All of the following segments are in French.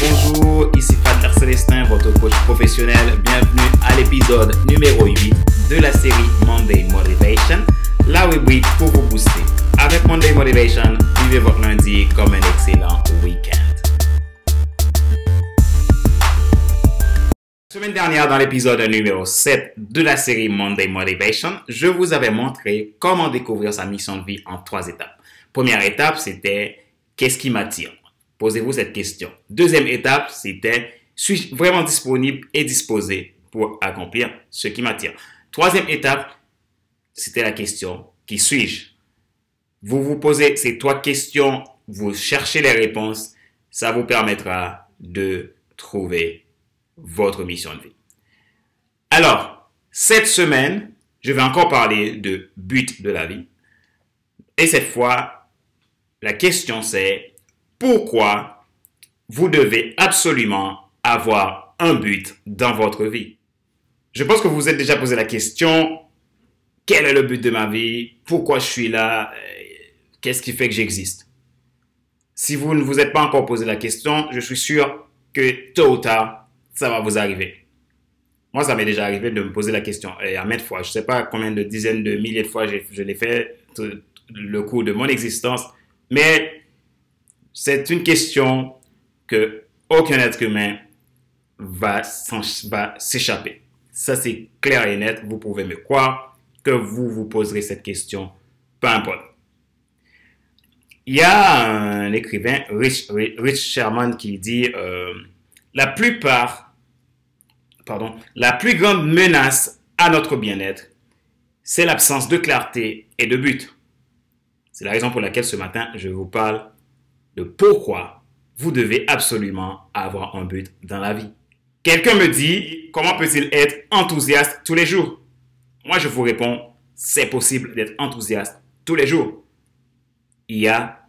bonjour, ici Patrick Célestin, votre coach professionnel. Bienvenue à l'épisode numéro 8 de la série Monday Motivation, la rubrique pour vous booster. Avec Monday Motivation, vivez votre lundi comme un excellent week-end. Semaine dernière, dans l'épisode numéro 7 de la série Monday Motivation, je vous avais montré comment découvrir sa mission de vie en trois étapes. Première étape, c'était qu'est-ce qui m'attire? Posez-vous cette question. Deuxième étape, c'était suis-je vraiment disponible et disposé pour accomplir ce qui m'attire? Troisième étape, c'était la question qui suis-je? Vous vous posez ces trois questions, vous cherchez les réponses, ça vous permettra de trouver votre mission de vie. Alors, cette semaine, je vais encore parler de but de la vie. Et cette fois, la question c'est pourquoi vous devez absolument avoir un but dans votre vie? Je pense que vous vous êtes déjà posé la question, quel est le but de ma vie? Pourquoi je suis là? Qu'est-ce qui fait que j'existe? Si vous ne vous êtes pas encore posé la question, je suis sûr que tôt ou tard, ça va vous arriver. Moi, ça m'est déjà arrivé de me poser la question, et à maintes fois, je ne sais pas combien de dizaines de milliers de fois je l'ai fait le cours de mon existence, mais c'est une question que aucun être humain va, s'échapper. Ça, c'est clair et net. Vous pouvez me croire que vous vous poserez cette question, peu importe. Il y a un écrivain, Rich, Sherman, qui dit euh, la plupart, pardon, la plus grande menace à notre bien-être, c'est l'absence de clarté et de but. C'est la raison pour laquelle ce matin, je vous parle pourquoi vous devez absolument avoir un but dans la vie. Quelqu'un me dit, comment peut-il être enthousiaste tous les jours? Moi, je vous réponds, c'est possible d'être enthousiaste tous les jours. Il y a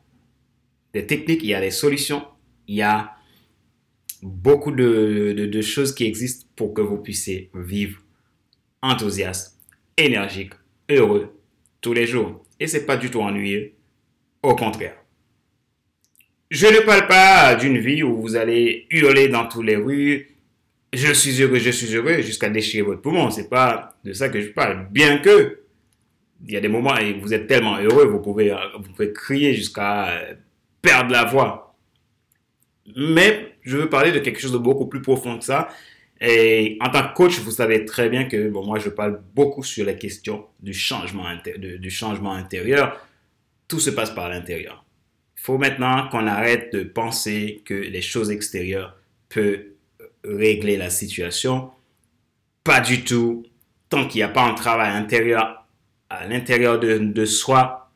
des techniques, il y a des solutions, il y a beaucoup de, de choses qui existent pour que vous puissiez vivre enthousiaste, énergique, heureux tous les jours. Et c'est pas du tout ennuyeux, au contraire. Je ne parle pas d'une vie où vous allez hurler dans toutes les rues. Je suis heureux, je suis heureux, jusqu'à déchirer votre poumon. C'est pas de ça que je parle. Bien que, il y a des moments où vous êtes tellement heureux, vous pouvez, vous pouvez crier jusqu'à perdre la voix. Mais je veux parler de quelque chose de beaucoup plus profond que ça. Et en tant que coach, vous savez très bien que moi, je parle beaucoup sur la question du changement intérieur. Tout se passe par l'intérieur. Faut maintenant qu'on arrête de penser que les choses extérieures peuvent régler la situation. Pas du tout. Tant qu'il n'y a pas un travail intérieur à l'intérieur de, soi,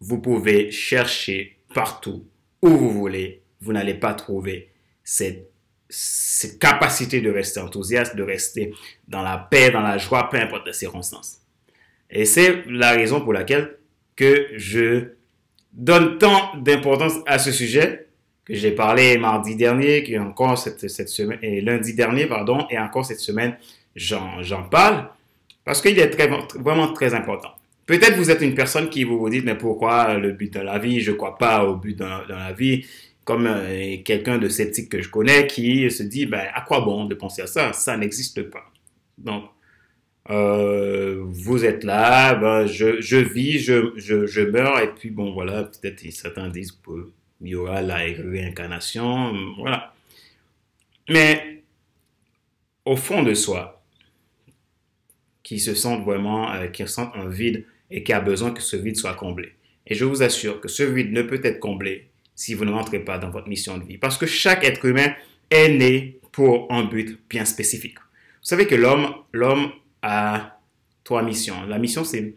vous pouvez chercher partout où vous voulez. Vous n'allez pas trouver cette, cette capacité de rester enthousiaste, de rester dans la paix, dans la joie, peu importe les circonstances. Et c'est la raison pour laquelle que je donne tant d'importance à ce sujet que j'ai parlé mardi dernier, qui encore cette, semaine, et lundi dernier, pardon, et encore cette semaine, j'en parle, parce qu'il est vraiment très important. Peut-être vous êtes une personne qui vous vous dites, mais pourquoi le but de la vie? Je crois pas au but dans, la vie. Comme euh, quelqu'un de sceptique que je connais qui se dit, ben, à quoi bon de penser à ça? Ça n'existe pas. Donc, euh, vous êtes là, ben, je, je, vis, je, je, je, meurs, et puis bon, voilà, peut-être certains disent qu'il y aura la réincarnation, voilà. Mais au fond de soi, qui se sent vraiment, euh, qui ressent un vide et qui a besoin que ce vide soit comblé. Et je vous assure que ce vide ne peut être comblé si vous ne rentrez pas dans votre mission de vie. Parce que chaque être humain est né pour un but bien spécifique. Vous savez que l'homme, l'homme trois missions. La mission, c'est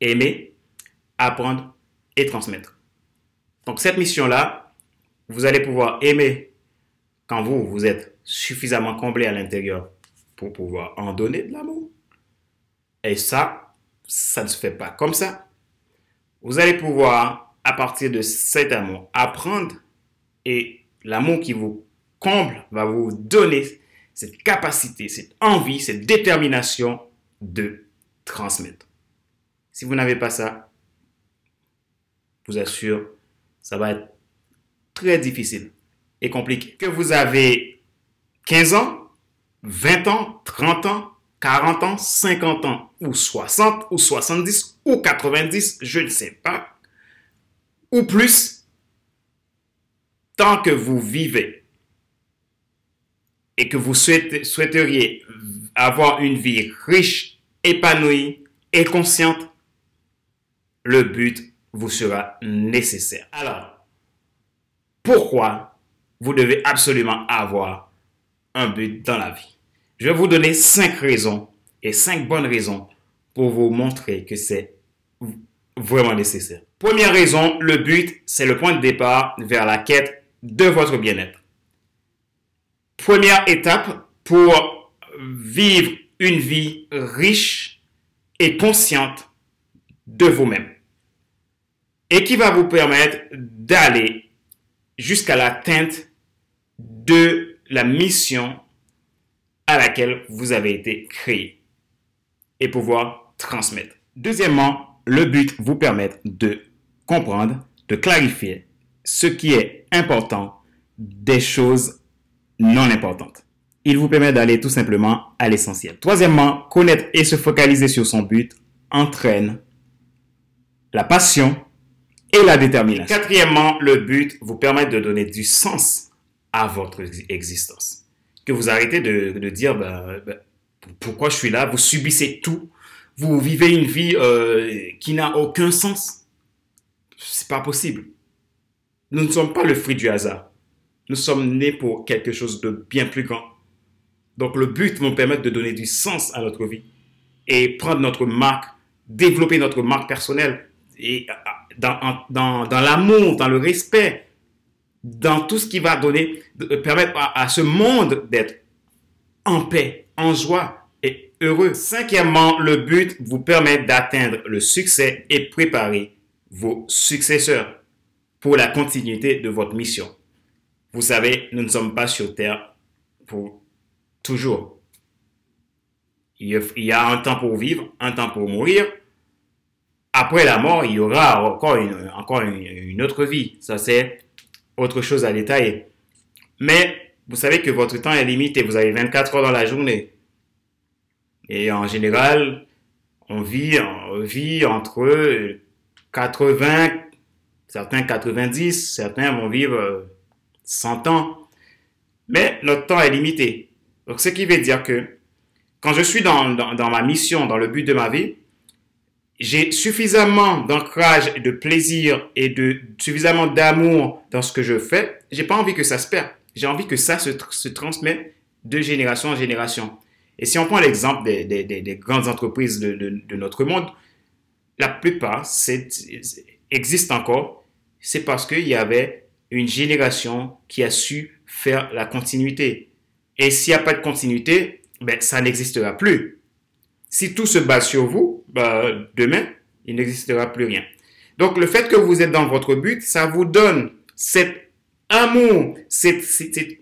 aimer, apprendre et transmettre. Donc cette mission-là, vous allez pouvoir aimer quand vous, vous êtes suffisamment comblé à l'intérieur pour pouvoir en donner de l'amour. Et ça, ça ne se fait pas comme ça. Vous allez pouvoir, à partir de cet amour, apprendre et l'amour qui vous comble va vous donner cette capacité, cette envie, cette détermination de transmettre. Si vous n'avez pas ça, je vous assure, ça va être très difficile et compliqué. Que vous avez 15 ans, 20 ans, 30 ans, 40 ans, 50 ans, ou 60, ou 70, ou 90, je ne sais pas, ou plus, tant que vous vivez et que vous souhaiteriez avoir une vie riche, épanouie et consciente, le but vous sera nécessaire. Alors, pourquoi vous devez absolument avoir un but dans la vie? Je vais vous donner cinq raisons et cinq bonnes raisons pour vous montrer que c'est vraiment nécessaire. Première raison, le but, c'est le point de départ vers la quête de votre bien-être. Première étape pour vivre une vie riche et consciente de vous-même. Et qui va vous permettre d'aller jusqu'à l'atteinte de la mission à laquelle vous avez été créé et pouvoir transmettre. Deuxièmement, le but vous permet de comprendre, de clarifier ce qui est important des choses non importantes. Il vous permet d'aller tout simplement à l'essentiel. Troisièmement, connaître et se focaliser sur son but entraîne la passion et la détermination. Quatrièmement, le but vous permet de donner du sens à votre existence. Que vous arrêtez de, dire ben, ben, pourquoi je suis là, vous subissez tout, vous vivez une vie euh, qui n'a aucun sens. C'est pas possible. Nous ne sommes pas le fruit du hasard. Nous sommes nés pour quelque chose de bien plus grand. Donc le but nous permet de donner du sens à notre vie et prendre notre marque, développer notre marque personnelle et dans, dans, dans l'amour, dans le respect, dans tout ce qui va donner, permettre à, ce monde d'être en paix, en joie et heureux. Cinquièmement, le but vous permet d'atteindre le succès et préparer vos successeurs pour la continuité de votre mission. Vous savez, nous ne sommes pas sur Terre pour toujours. Il y a un temps pour vivre, un temps pour mourir, après la mort, il y aura encore une, autre vie. Ça, c'est autre chose à détailler. Mais vous savez que votre temps est limité. Vous avez 24 heures dans la journée. Et en général, on vit, on vit entre 80, certains 90, certains vont vivre 100 ans. Mais notre temps est limité. Donc, ce qui veut dire que quand je suis dans, dans ma mission, dans le but de ma vie, j'ai suffisamment d'ancrage, de plaisir et de suffisamment d'amour dans ce que je fais, j'ai pas envie que ça se perde. J'ai envie que ça se, se, transmet de génération en génération. Et si on prend l'exemple des, des, des, grandes entreprises de, de, de, notre monde, la plupart existent encore. C'est parce qu'il y avait une génération qui a su faire la continuité. Et s'il n'y a pas de continuité, ben, ça n'existera plus. Si tout se base sur vous, bah, demain, il n'existera plus rien. Donc, le fait que vous êtes dans votre but, ça vous donne cet amour, cette,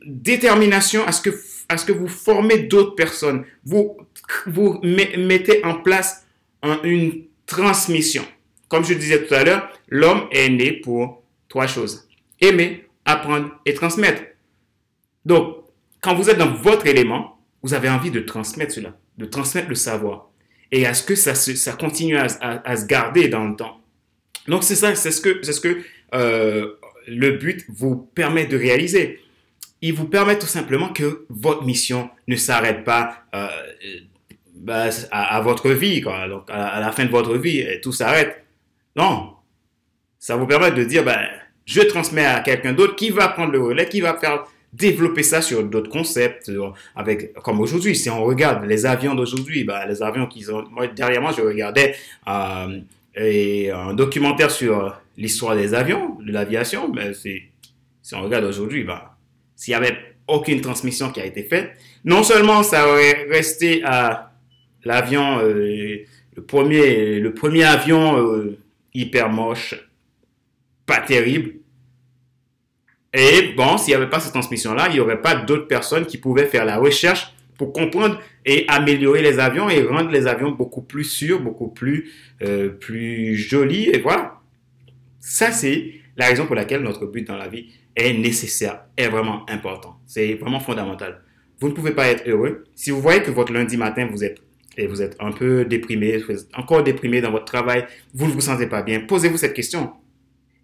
détermination à ce, que, à ce que vous formez d'autres personnes. Vous, vous mettez en place une transmission. Comme je disais tout à l'heure, l'homme est né pour trois choses. Aimer, apprendre et transmettre. Donc, quand vous êtes dans votre élément, vous avez envie de transmettre cela de transmettre le savoir et à ce que ça, ça continue à, se garder dans le temps. Donc c'est ça, c'est ce que, c'est ce que euh, le but vous permet de réaliser. Il vous permet tout simplement que votre mission ne s'arrête pas euh, bah, à, votre vie, quoi. Donc à, la fin de votre vie, tout s'arrête. Non, ça vous permet de dire, ben, je transmets à quelqu'un d'autre qui va prendre le relais, qui va faire développer ça sur d'autres concepts, avec, comme aujourd'hui, si on regarde les avions d'aujourd'hui, bah, les avions qu'ils ont, moi, derrière moi, je regardais euh, un documentaire sur l'histoire des avions, de l'aviation, mais c'est, si on regarde aujourd'hui, bah, s'il n'y avait aucune transmission qui a été faite, non seulement ça aurait resté à l'avion, euh, le, premier, le premier avion euh, hyper moche, pas terrible, et bon, s'il n'y avait pas cette transmission-là, il n'y aurait pas d'autres personnes qui pouvaient faire la recherche pour comprendre et améliorer les avions et rendre les avions beaucoup plus sûrs, beaucoup plus, euh, plus jolis. Et voilà. Ça, c'est la raison pour laquelle notre but dans la vie est nécessaire, est vraiment important. C'est vraiment fondamental. Vous ne pouvez pas être heureux. Si vous voyez que votre lundi matin, vous êtes, et vous êtes un peu déprimé, vous êtes encore déprimé dans votre travail, vous ne vous sentez pas bien, posez-vous cette question.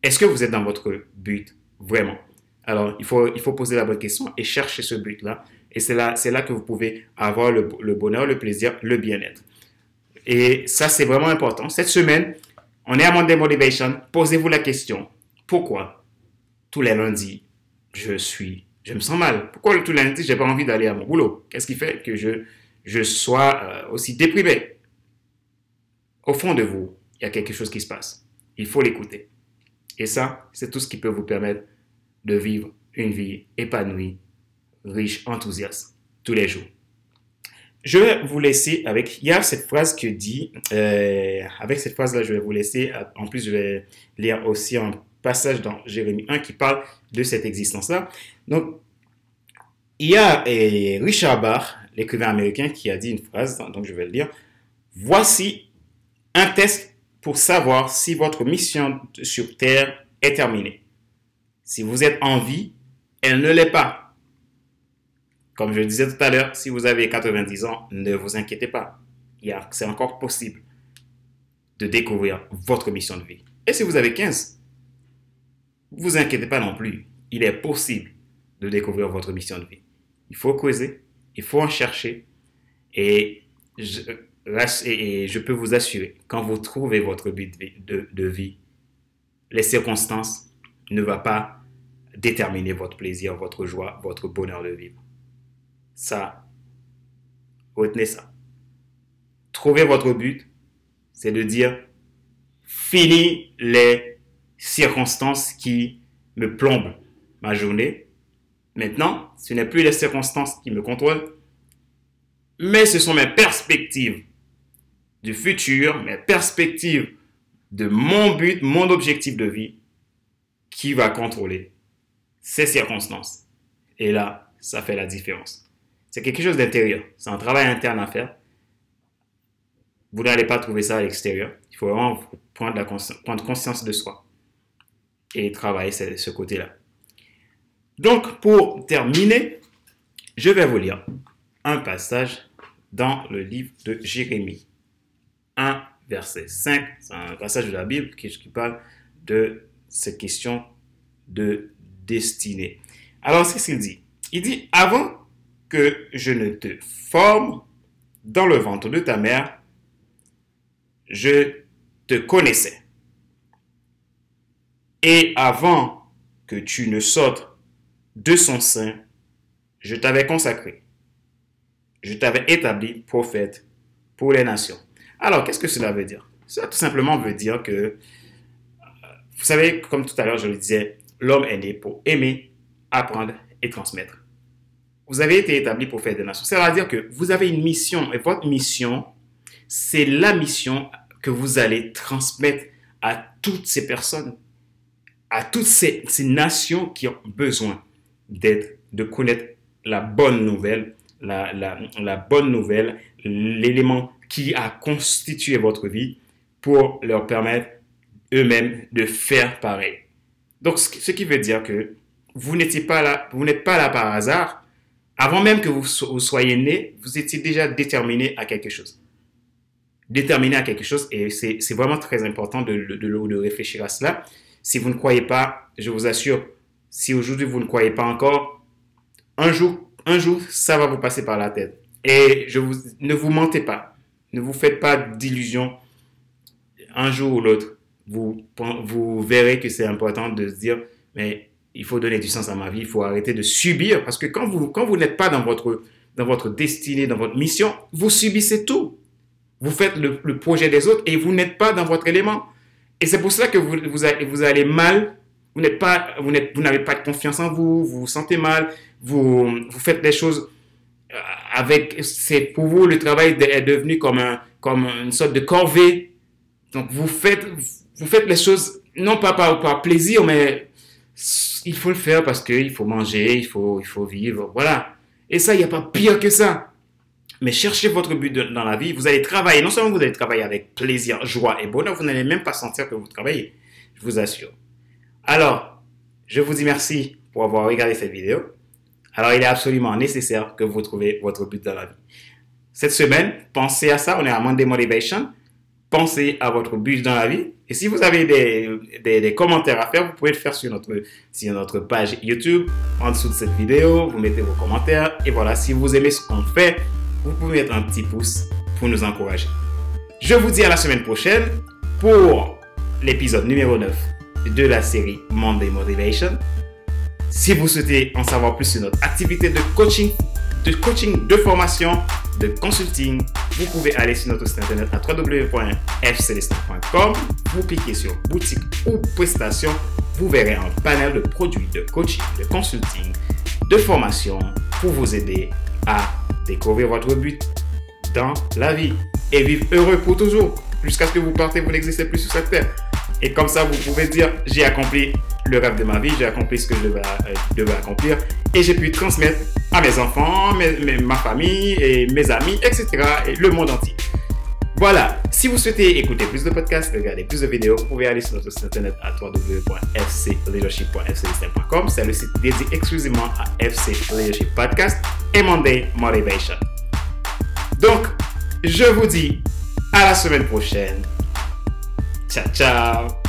Est-ce que vous êtes dans votre but vraiment? Alors, il faut, il faut poser la bonne question et chercher ce but-là. Et c'est là, c'est là que vous pouvez avoir le, bonheur, le plaisir, le bien-être. Et ça, c'est vraiment important. Cette semaine, on est à Monday Motivation. Posez-vous la question. Pourquoi tous les lundis, je suis, je me sens mal? Pourquoi tous les lundis, j'ai pas envie d'aller à mon boulot? Qu'est-ce qui fait que je, je sois euh, aussi déprimé? Au fond de vous, il y a quelque chose qui se passe. Il faut l'écouter. Et ça, c'est tout ce qui peut vous permettre de vivre une vie épanouie, riche, enthousiaste, tous les jours. Je vais vous laisser avec, il y a cette phrase que dit, euh, avec cette phrase-là, je vais vous laisser, en plus je vais lire aussi un passage dans Jérémie 1 qui parle de cette existence-là. Donc, il y a euh, Richard Barr, l'écrivain américain, qui a dit une phrase, donc je vais le lire. Voici un test pour savoir si votre mission sur Terre est terminée. Si vous êtes en vie, elle ne l'est pas. Comme je le disais tout à l'heure, si vous avez 90 ans, ne vous inquiétez pas. C'est encore possible de découvrir votre mission de vie. Et si vous avez 15, vous inquiétez pas non plus. Il est possible de découvrir votre mission de vie. Il faut creuser, il faut en chercher. Et je, peux vous assurer, quand vous trouvez votre but de vie, les circonstances ne vont pas déterminer votre plaisir, votre joie, votre bonheur de vivre ça. Retenez ça. Trouver votre but, c'est de dire, fini les circonstances qui me plombent ma journée. Maintenant, ce n'est plus les circonstances qui me contrôlent, mais ce sont mes perspectives du futur, mes perspectives de mon but, mon objectif de vie qui va contrôler ces circonstances. Et là, ça fait la différence. C'est quelque chose d'intérieur. C'est un travail interne à faire. Vous n'allez pas trouver ça à l'extérieur. Il faut vraiment prendre, conscience de soi et travailler ce, côté-là. Donc, pour terminer, je vais vous lire un passage dans le livre de Jérémie. 1, verset 5. C'est un passage de la Bible qui parle de cette question de destinée. Alors, c'est ce qu'il dit. Il dit, avant que je ne te forme dans le ventre de ta mère, je te connaissais. Et avant que tu ne sortes de son sein, je t'avais consacré. Je t'avais établi prophète pour les nations. Alors, qu'est-ce que cela veut dire? Cela tout simplement veut dire que, vous savez, comme tout à l'heure je le disais, l'homme est né pour aimer, apprendre et transmettre vous avez été établi pour faire des nations. C'est-à-dire que vous avez une mission et votre mission, c'est la mission que vous allez transmettre à toutes ces personnes, à toutes ces, nations qui ont besoin d'être, de connaître la bonne nouvelle, la, la bonne nouvelle, l'élément qui a constitué votre vie pour leur permettre eux-mêmes de faire pareil. Donc, ce qui veut dire que vous n'étiez pas là, vous n'êtes pas là par hasard, avant même que vous, soyez né, vous étiez déjà déterminé à quelque chose. Déterminé à quelque chose, et c'est vraiment très important de, de, réfléchir à cela. Si vous ne croyez pas, je vous assure, si aujourd'hui vous ne croyez pas encore, un jour, un jour, ça va vous passer par la tête. Et je vous, ne vous mentez pas. Ne vous faites pas d'illusions. Un jour ou l'autre, vous, vous verrez que c'est important de se dire, mais il faut donner du sens à ma vie, il faut arrêter de subir, parce que quand vous, quand vous n'êtes pas dans votre, dans votre destinée, dans votre mission, vous subissez tout. Vous faites le, projet des autres et vous n'êtes pas dans votre élément. Et c'est pour cela que vous, vous, vous allez mal, vous n'êtes pas, vous vous n'avez pas de confiance en vous, vous vous sentez mal, vous, vous faites des choses euh, avec, c'est pour vous, le travail est devenu comme un, comme une sorte de corvée. Donc vous faites, vous faites les choses, non pas par, plaisir, mais il faut le faire parce qu'il faut manger, il faut, il faut vivre, voilà. Et ça, il n'y a pas pire que ça. Mais cherchez votre but dans la vie. Vous allez travailler. Non seulement vous allez travailler avec plaisir, joie et bonheur, vous n'allez même pas sentir que vous travaillez. Je vous assure. Alors, je vous dis merci pour avoir regardé cette vidéo. Alors, il est absolument nécessaire que vous trouviez votre but dans la vie. Cette semaine, pensez à ça. On est à Monday Motivation. Pensez à votre but dans la vie. Et si vous avez des, commentaires à faire, vous pouvez le faire sur notre, sur notre page YouTube, en dessous de cette vidéo. Vous mettez vos commentaires. Et voilà, si vous aimez ce qu'on fait, vous pouvez mettre un petit pouce pour nous encourager. Je vous dis à la semaine prochaine pour l'épisode numéro 9 de la série Monday Motivation. Si vous souhaitez en savoir plus sur notre activité de coaching, de coaching, de formation, de consulting, vous pouvez aller sur notre site internet à www.fcelestin.com. Vous cliquez sur boutique ou prestation. Vous verrez un panel de produits de coaching, de consulting, de formation pour vous aider à découvrir votre but dans la vie et vivre heureux pour toujours jusqu'à ce que vous partez, vous n'existez plus sur cette terre. Et comme ça, vous pouvez dire, j'ai accompli le rêve de ma vie, j'ai accompli ce que je devais, euh, accomplir et j'ai pu transmettre à mes enfants, ma famille et mes amis, etc. et le monde entier. Voilà, si vous souhaitez écouter plus de podcasts, regarder plus de vidéos, vous pouvez aller sur notre site internet à www.fcleadership.fclisten.com. C'est le site dédié exclusivement à FC Leadership Podcast et Monday Motivation. Donc, je vous dis à la semaine prochaine. Ciao, ciao